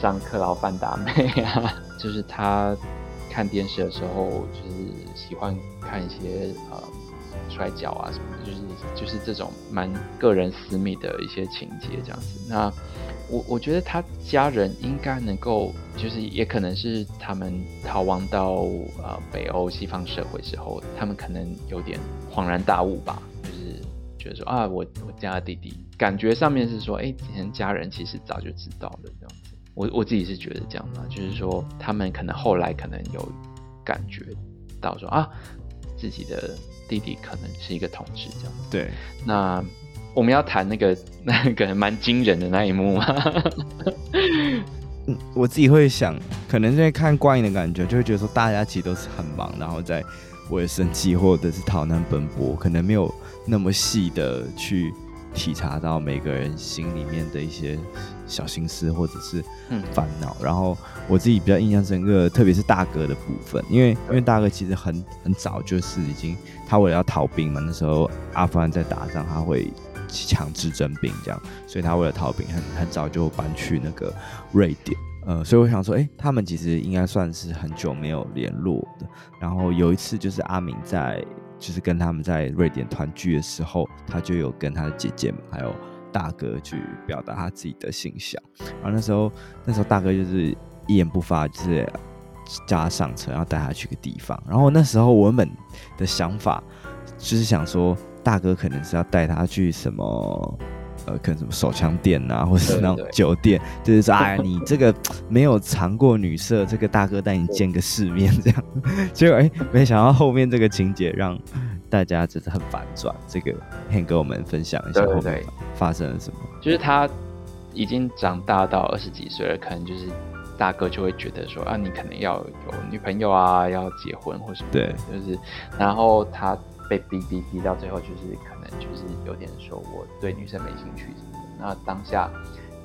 上克劳范达妹啊，就是他看电视的时候就是喜欢看一些呃摔跤啊什么的，就是就是这种蛮个人私密的一些情节这样子。那我我觉得他家人应该能够，就是也可能是他们逃亡到呃北欧西方社会之后，他们可能有点恍然大悟吧。就是觉得说啊，我我家的弟弟，感觉上面是说，哎、欸，之前家人其实早就知道了这样子。我我自己是觉得这样嘛，就是说他们可能后来可能有感觉到说啊，自己的弟弟可能是一个同志这样。对，那我们要谈那个 那个蛮惊人的那一幕吗？嗯，我自己会想，可能在看观影的感觉，就会觉得说大家其实都是很忙，然后在为了生计或者是逃难奔波，可能没有。那么细的去体察到每个人心里面的一些小心思或者是烦恼，嗯、然后我自己比较印象深刻，特别是大哥的部分，因为因为大哥其实很很早就是已经他为了要逃兵嘛，那时候阿富汗在打仗，他会强制征兵这样，所以他为了逃兵，很很早就搬去那个瑞典。呃，所以我想说，哎、欸，他们其实应该算是很久没有联络的。然后有一次，就是阿明在，就是跟他们在瑞典团聚的时候，他就有跟他的姐姐们还有大哥去表达他自己的心想。然后那时候，那时候大哥就是一言不发，就是叫他上车，然后带他去个地方。然后那时候我们的想法就是想说，大哥可能是要带他去什么。呃，可能什么手枪店呐，或者是那种酒店，对对对，就是说，哎，你这个没有尝过女色，这个大哥带你见个世面，这样。结果哎，没想到后面这个情节让大家真的很反转。这个可以跟我们分享一下后面发生了什么？就是他已经长大到二十几岁了，可能就是大哥就会觉得说啊，你可能要有女朋友啊，要结婚或什么，对，就是，然后他。被逼逼逼到最后，就是就是有点说我对女生没兴趣什么的。那当下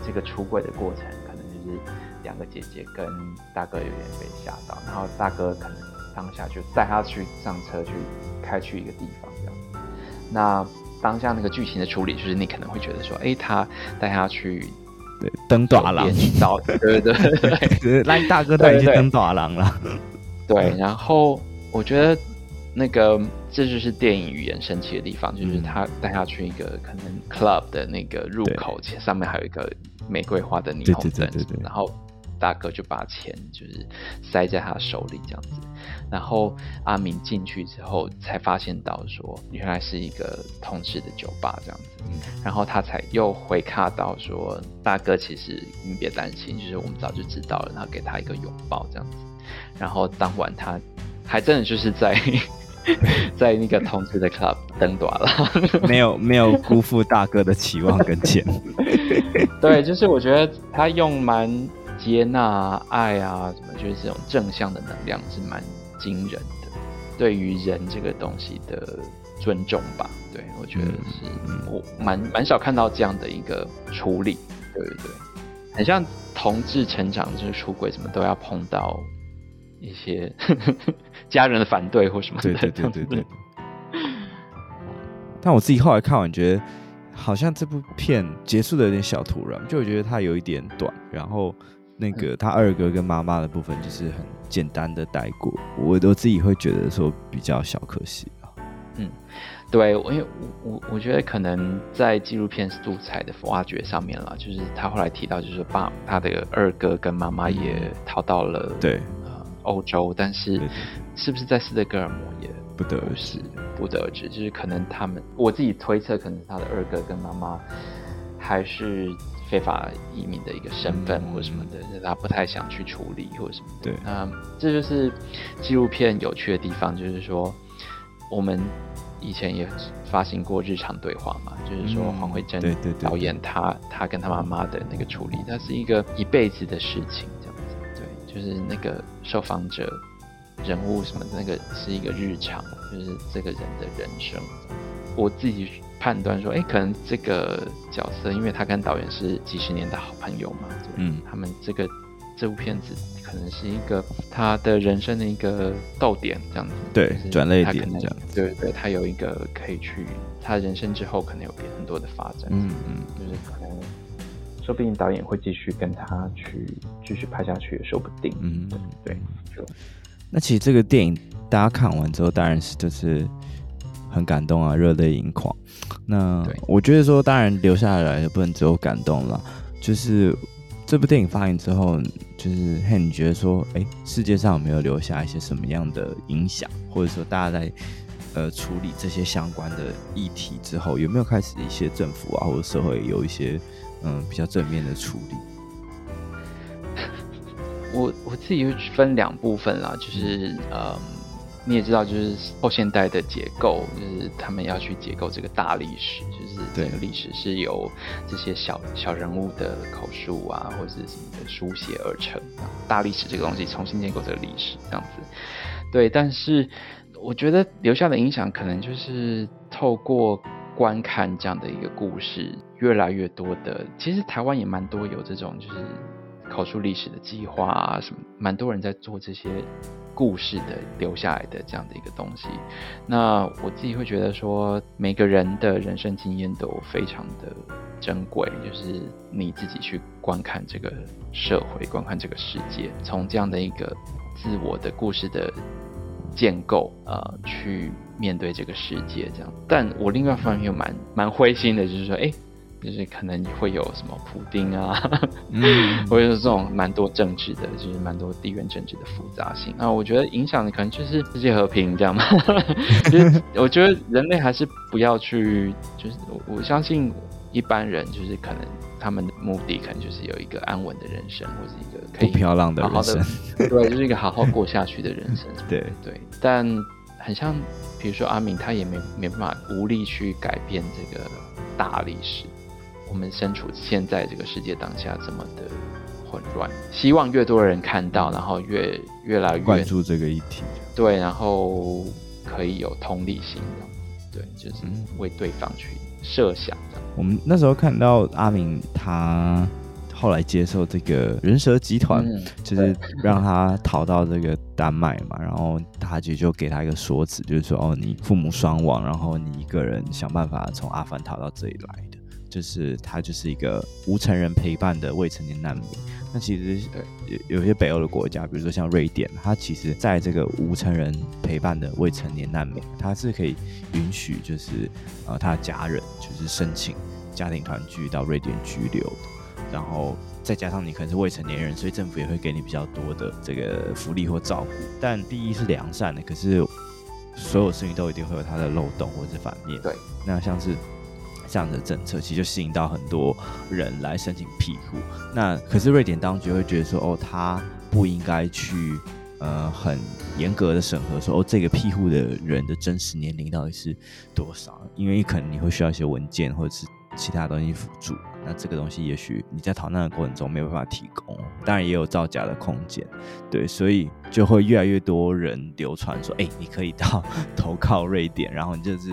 这个出柜的过程，可能就是两个姐姐跟大哥有点被吓到，然后大哥可能当下就带他去上车去开去一个地方这样。那当下那个剧情的处理，就是你可能会觉得说，哎、欸，他带他去对登大郎，到对对对对，来 大哥带你去登大郎了。对，然后我觉得。那个，这就是电影语言神奇的地方，就是他带他去一个可能 club 的那个入口，前上面还有一个玫瑰花的霓虹灯，然后大哥就把钱就是塞在他手里这样子，然后阿明进去之后才发现到说原来是一个同志的酒吧这样子，然后他才又回看到说大哥其实你别担心，就是我们早就知道了，然后给他一个拥抱这样子，然后当晚他还真的就是在。在那个同志的 club 登短了，没有没有辜负大哥的期望跟钱。对，就是我觉得他用蛮接纳爱啊什么，就是这种正向的能量是蛮惊人的。对于人这个东西的尊重吧，对我觉得是、嗯、我蛮蛮少看到这样的一个处理。对对对，很像同志成长就是出轨什么都要碰到。一些家人的反对或什么的，对对对对对。但我自己后来看完，觉得好像这部片结束的有点小突然，就我觉得它有一点短，然后那个他二哥跟妈妈的部分就是很简单的带过，我都自己会觉得说比较小可惜。嗯，对，因为我我我觉得可能在纪录片素材的挖掘上面了，就是他后来提到，就是爸他的二哥跟妈妈也逃到了对。欧洲，但是是不是在斯德哥尔摩也不得而知，不得而知。就是可能他们，我自己推测，可能他的二哥跟妈妈还是非法移民的一个身份或什么的，嗯、他不太想去处理或什么的。对，那这就是纪录片有趣的地方，就是说我们以前也发行过日常对话嘛，就是说黄慧珍导演他他跟他妈妈的那个处理，那是一个一辈子的事情，就是那个受访者人物什么的那个是一个日常，就是这个人的人生，我自己判断说，哎，可能这个角色，因为他跟导演是几十年的好朋友嘛，嗯，他们这个。这部片子可能是一个他的人生的一个逗点，这样子，对，转捩点这样子，对对，他有一个可以去他人生之后可能有别很多的发展，嗯嗯，就是可能说不定导演会继续跟他去继续拍下去也说不定，嗯对，对，就那其实这个电影大家看完之后当然是就是很感动啊，热泪盈眶。那我觉得说当然留下来也不能只有感动了，就是。这部电影发行之后，就是嘿，你觉得说，哎，世界上有没有留下一些什么样的影响，或者说大家在呃处理这些相关的议题之后，有没有开始一些政府啊或者社会有一些嗯比较正面的处理？我我自己会分两部分啦，就是嗯。你也知道，就是后现代的结构，就是他们要去结构这个大历史，就是这个历史是由这些小小人物的口述啊，或者是什么的书写而成。大历史这个东西重新建构这个历史，这样子。对，但是我觉得留下的影响，可能就是透过观看这样的一个故事，越来越多的，其实台湾也蛮多有这种就是考述历史的计划啊，什么蛮多人在做这些。故事的留下来的这样的一个东西，那我自己会觉得说，每个人的人生经验都非常的珍贵，就是你自己去观看这个社会，观看这个世界，从这样的一个自我的故事的建构，呃，去面对这个世界这样。但我另外一方面又蛮蛮灰心的，就是说，哎。就是可能会有什么普丁啊，嗯，或者是这种蛮多政治的，就是蛮多地缘政治的复杂性啊。我觉得影响的可能就是世界和平这样嘛。就是我觉得人类还是不要去，就是我我相信一般人就是可能他们的目的可能就是有一个安稳的人生，或者一个可以不飘浪的人生，对，就是一个好好过下去的人生。对对，但很像，比如说阿敏，他也没没办法无力去改变这个大历史。我们身处现在这个世界当下这么的混乱，希望越多人看到，然后越越来越关注这个议题，对，然后可以有同理心的，对，就是为对方去设想的。我们那时候看到阿明他后来接受这个人蛇集团，嗯、就是让他逃到这个丹麦嘛，然后他就就给他一个说辞，就是说哦，你父母双亡，然后你一个人想办法从阿富汗逃到这里来。就是他就是一个无成人陪伴的未成年难民。那其实有有些北欧的国家，比如说像瑞典，他其实在这个无成人陪伴的未成年难民，他是可以允许就是呃他的家人就是申请家庭团聚到瑞典居留，然后再加上你可能是未成年人，所以政府也会给你比较多的这个福利或照顾。但第一是良善的，可是所有事情都一定会有它的漏洞或者是反面。对，那像是。这样的政策其实就吸引到很多人来申请庇护。那可是瑞典当局会觉得说，哦，他不应该去呃很严格的审核说，哦，这个庇护的人的真实年龄到底是多少？因为可能你会需要一些文件或者是其他东西辅助。那这个东西也许你在逃难的过程中没有办法提供，当然也有造假的空间。对，所以就会越来越多人流传说，哎，你可以到 投靠瑞典，然后你就是。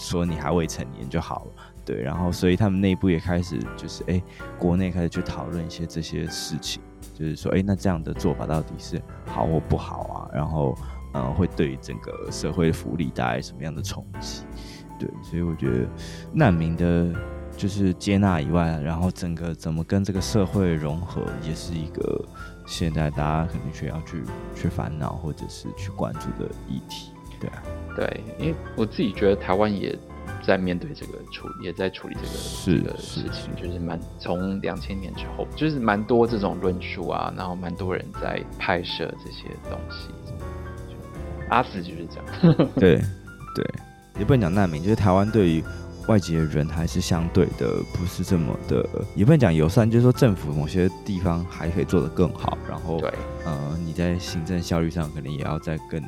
说你还未成年就好了，对，然后所以他们内部也开始就是哎，国内开始去讨论一些这些事情，就是说哎，那这样的做法到底是好或不好啊？然后嗯、会对整个社会福利带来什么样的冲击？对，所以我觉得难民的就是接纳以外，然后整个怎么跟这个社会融合，也是一个现在大家肯定需要去去烦恼或者是去关注的议题。对啊，对，因为我自己觉得台湾也在面对这个处，也在处理这个是这个事情，就是蛮从两千年之后，就是蛮多这种论述啊，然后蛮多人在拍摄这些东西。阿紫就是这样，对对，也不能讲难民，就是台湾对于外籍的人还是相对的不是这么的，也不能讲友善，就是说政府某些地方还可以做得更好，然后对，呃，你在行政效率上可能也要再更。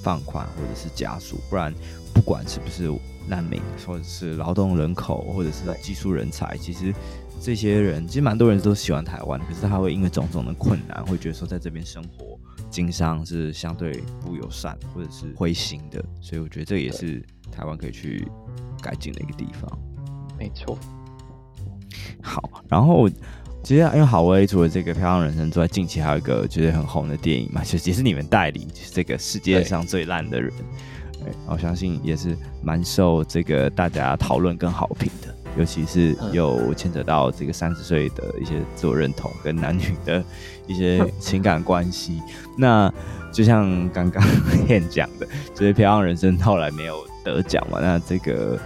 放宽或者是加速，不然不管是不是难民，或者是劳动人口，或者是技术人才，其实这些人其实蛮多人都喜欢台湾，可是他会因为种种的困难，会觉得说在这边生活经商是相对不友善或者是灰心的，所以我觉得这也是台湾可以去改进的一个地方。没错。好，然后。其实，因为好威除了这个《漂亮人生》之外，近期还有一个觉得很红的电影嘛，就也是你们代理，就是这个世界上最烂的人。我相信也是蛮受这个大家讨论跟好评的，尤其是有牵扯到这个三十岁的一些自我认同跟男女的一些情感关系。那就像刚刚 燕讲的，就是《漂亮人生》后来没有得奖嘛，那这个。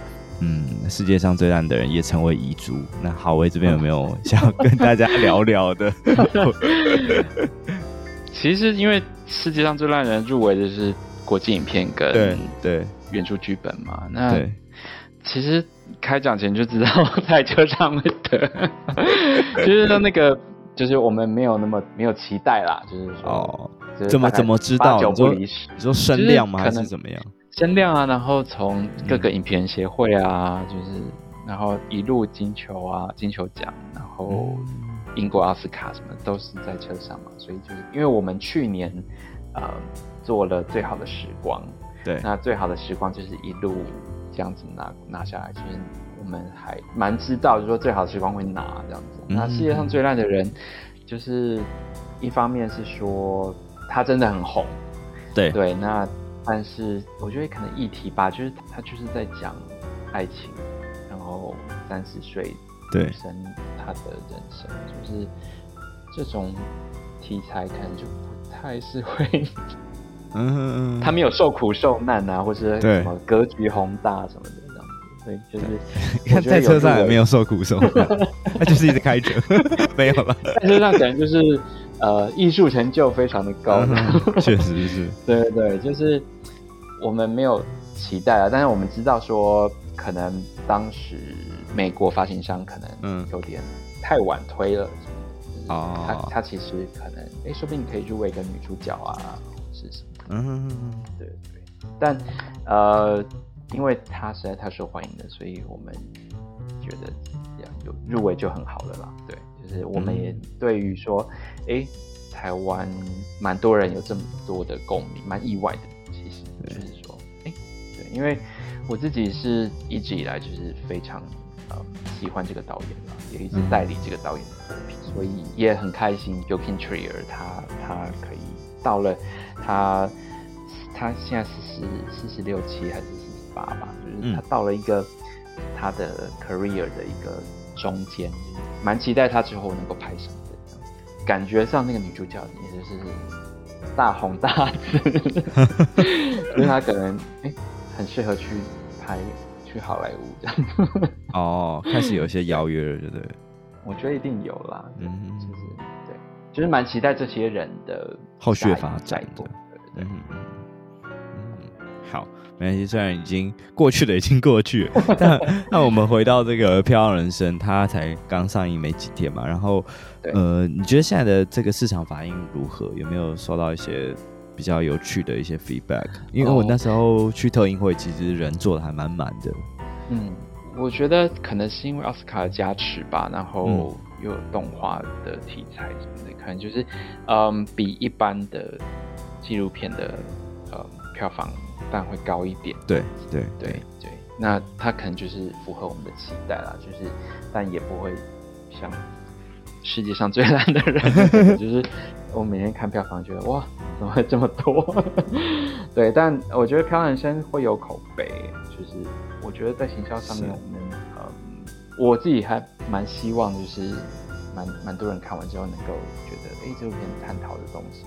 嗯，世界上最烂的人也成为遗珠。那郝威这边有没有 想要跟大家聊聊的？其实，因为世界上最烂的人入围的是国际影片跟对对原著剧本嘛。那对其实开奖前就知道在车上会得，就是说那个就是我们没有那么没有期待啦，就是说哦，怎么怎么知道？你说你说声量吗？还是怎么样？声量啊，然后从各个影评协会啊，嗯、就是然后一路金球啊，金球奖，然后英国奥斯卡什么都是在车上嘛，所以就是因为我们去年呃做了最好的时光，对，那最好的时光就是一路这样子拿拿下来，其实我们还蛮知道，就是说最好的时光会拿这样子。嗯、那世界上最烂的人，就是一方面是说他真的很红，对对，那。但是我觉得可能议题吧，就是他就是在讲爱情，然后三十岁女生她的人生，就是这种题材可能就不太是会，嗯，他没有受苦受难啊，或是什么格局宏大什么的这样子，所以就是你 看在车上也没有受苦受难，他就是一直开车，没有了，在车上可能就是。呃，艺术成就非常的高，确、嗯、实是。对对对，就是我们没有期待啊，但是我们知道说，可能当时美国发行商可能有点太晚推了。哦、嗯。他他其实可能，哎，说不定你可以入围个女主角啊，是什么？嗯。对对。但呃，因为他实在太受欢迎了，所以我们觉得有入围就很好了啦。对。就是我们也对于说，哎、嗯，台湾蛮多人有这么多的共鸣，蛮意外的。其实就是说，哎，对，因为我自己是一直以来就是非常呃喜欢这个导演嘛，也一直代理这个导演的作品，嗯、所以也很开心。Joachim Trier 他他可以到了他他现在四十四十六七还是四十八吧，就是他到了一个他的 career 的一个中间。蛮期待她之后能够拍什么的，感觉上那个女主角也就是大红大紫，因为她可能哎、欸、很适合去拍去好莱坞这样。哦，开始有一些邀约了，对不对？我觉得一定有啦，嗯，就是对，就是蛮期待这些人的后续发展的，对。嗯好，没关系。虽然已经过去的已经过去了，但 那我们回到这个《漂亮人生》，它才刚上映没几天嘛。然后，呃，你觉得现在的这个市场反应如何？有没有收到一些比较有趣的一些 feedback？因为我那时候去特映会，其实人坐的还蛮满的。嗯，我觉得可能是因为奥斯卡的加持吧，然后又有动画的题材什么的，可能就是嗯，比一般的纪录片的呃票房。但会高一点，对对对对，那他可能就是符合我们的期待啦，就是但也不会像世界上最烂的人，就是我每天看票房觉得哇，怎么会这么多？对，但我觉得《漂洋人生》会有口碑，就是我觉得在行销上面，我们嗯，我自己还蛮希望，就是蛮蛮多人看完之后能够觉得，哎、欸，这部片探讨的东西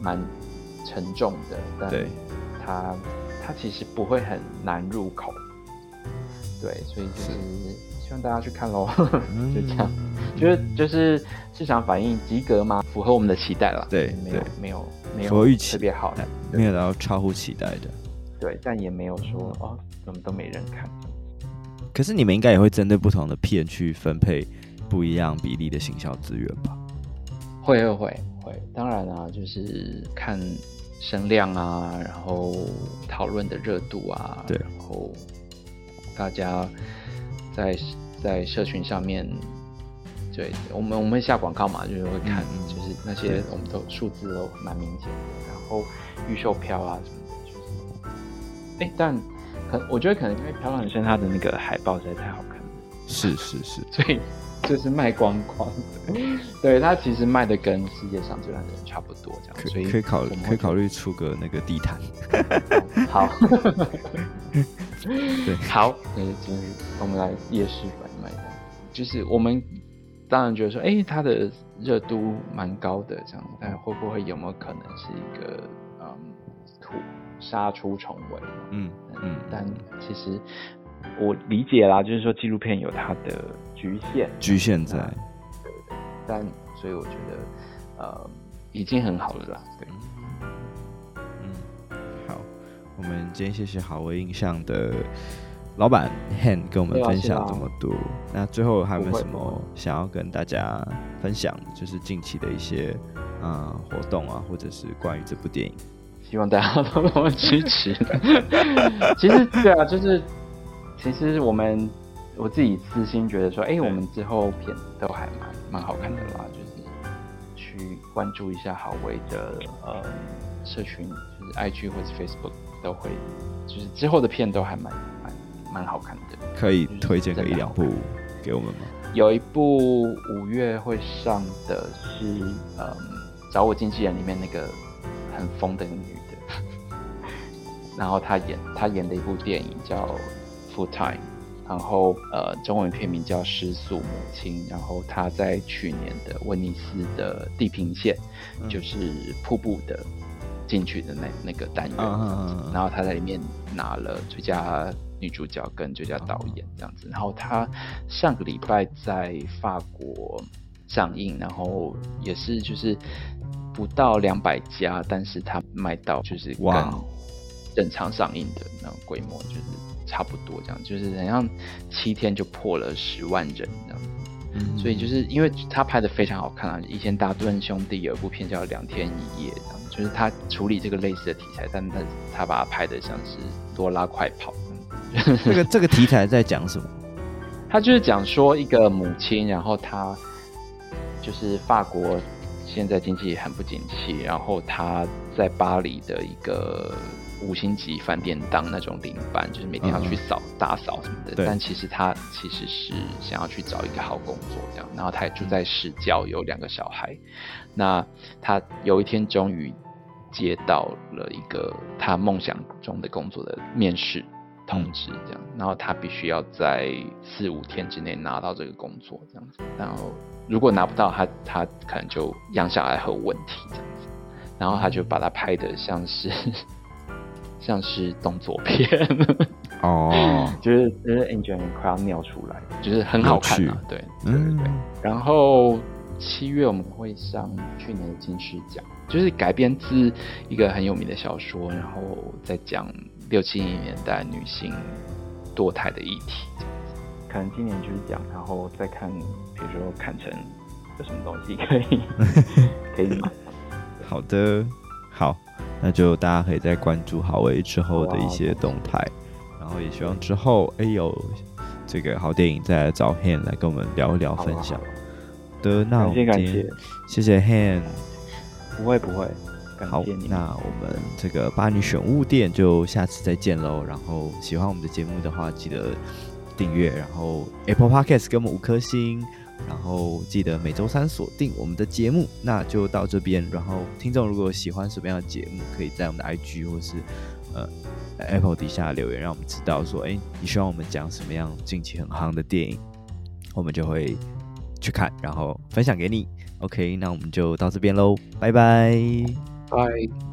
蛮沉重的，但对。它它其实不会很难入口，对，所以就是希望大家去看喽，就这样，就是就是市场反应及格吗？符合我们的期待了，对，没有没有没有预期特别好的，没有到超乎期待的，对，但也没有说哦，怎么都没人看。可是你们应该也会针对不同的片去分配不一样比例的行销资源吧？会会会会，当然啊，就是看。声量啊，然后讨论的热度啊，对，然后大家在在社群上面，对我们我们会下广告嘛，就是会看，嗯、就是那些我们都数字都蛮明显的，然后预售票啊什么的，就是，哎，但可我觉得可能因为《漂亮人生》它的那个海报实在太好看了，是是是，所以。就是卖光光，对，他其实卖的跟世界上最烂的人差不多这样，所以可以考虑可以考虑出个那个地毯。好，对，好，那今日我们来夜市买卖的，就是我们当然觉得说，哎、欸，它的热度蛮高的这样，但会不会有没有可能是一个嗯土杀出重围？嗯嗯，但其实。我理解啦，就是说纪录片有它的局限，局限在，对对对，但所以我觉得，呃，已经很好了啦，对，嗯，好，我们今天谢谢好微印象的老板 Han 跟我们分享这么多，那最后还有没有什么想要跟大家分享？就是近期的一些啊、呃、活动啊，或者是关于这部电影，希望大家都多支持。其实对啊，就是。其实我们我自己私心觉得说，哎、欸，我们之后片都还蛮蛮好看的啦，就是去关注一下好微的呃社群，就是 IG 或者 Facebook 都会，就是之后的片都还蛮蛮蛮好看的。可以推荐个一两部给我们吗？有一部五月会上的是，嗯，找我经纪人里面那个很疯的女的，然后她演她演的一部电影叫。Full time，然后呃，中文片名叫《失速母亲》，然后他在去年的威尼斯的地平线，嗯、就是瀑布的进去的那那个单元，嗯、然后他在里面拿了最佳女主角跟最佳导演这样子，然后他上个礼拜在法国上映，然后也是就是不到两百家，但是他卖到就是跟正常上映的那种规模就是。差不多这样，就是好像七天就破了十万人这样，嗯，所以就是因为他拍的非常好看啊。以前达顿兄弟有一部片叫《两天一夜》，这样就是他处理这个类似的题材，但他他把它拍的像是多拉快跑。这个这个题材在讲什么？他就是讲说一个母亲，然后他就是法国现在经济很不景气，然后他在巴黎的一个。五星级饭店当那种领班，就是每天要去扫、嗯、打扫什么的。但其实他其实是想要去找一个好工作，这样。然后他也住在市郊，有两个小孩。那他有一天终于接到了一个他梦想中的工作的面试通知，这样。然后他必须要在四五天之内拿到这个工作，这样子。然后如果拿不到他，他他可能就养小孩会有问题，这样子。然后他就把它拍的像是。像是动作片哦、oh. 就是就是 Angel 快要尿出来，就是很好看啊，对对对对。然后七月我们会上去年的金狮奖，就是改编自一个很有名的小说，然后再讲六七零年代女性堕胎的议题，可能今年就是讲，然后再看，比如说看成有什么东西可以 可以买。好的，好。那就大家可以再关注好威之后的一些动态，然后也希望之后哎有这个好电影再来找 Han 来跟我们聊一聊分享的。那我们今天谢谢 Han，不会不会，好，那我们这个巴尼选物店就下次再见喽。然后喜欢我们的节目的话，记得订阅，然后 Apple Podcast 给我们五颗星。然后记得每周三锁定我们的节目，那就到这边。然后听众如果喜欢什么样的节目，可以在我们的 IG 或是呃 Apple 底下留言，让我们知道说，哎，你希望我们讲什么样近期很夯的电影，我们就会去看，然后分享给你。OK，那我们就到这边喽，拜拜，拜。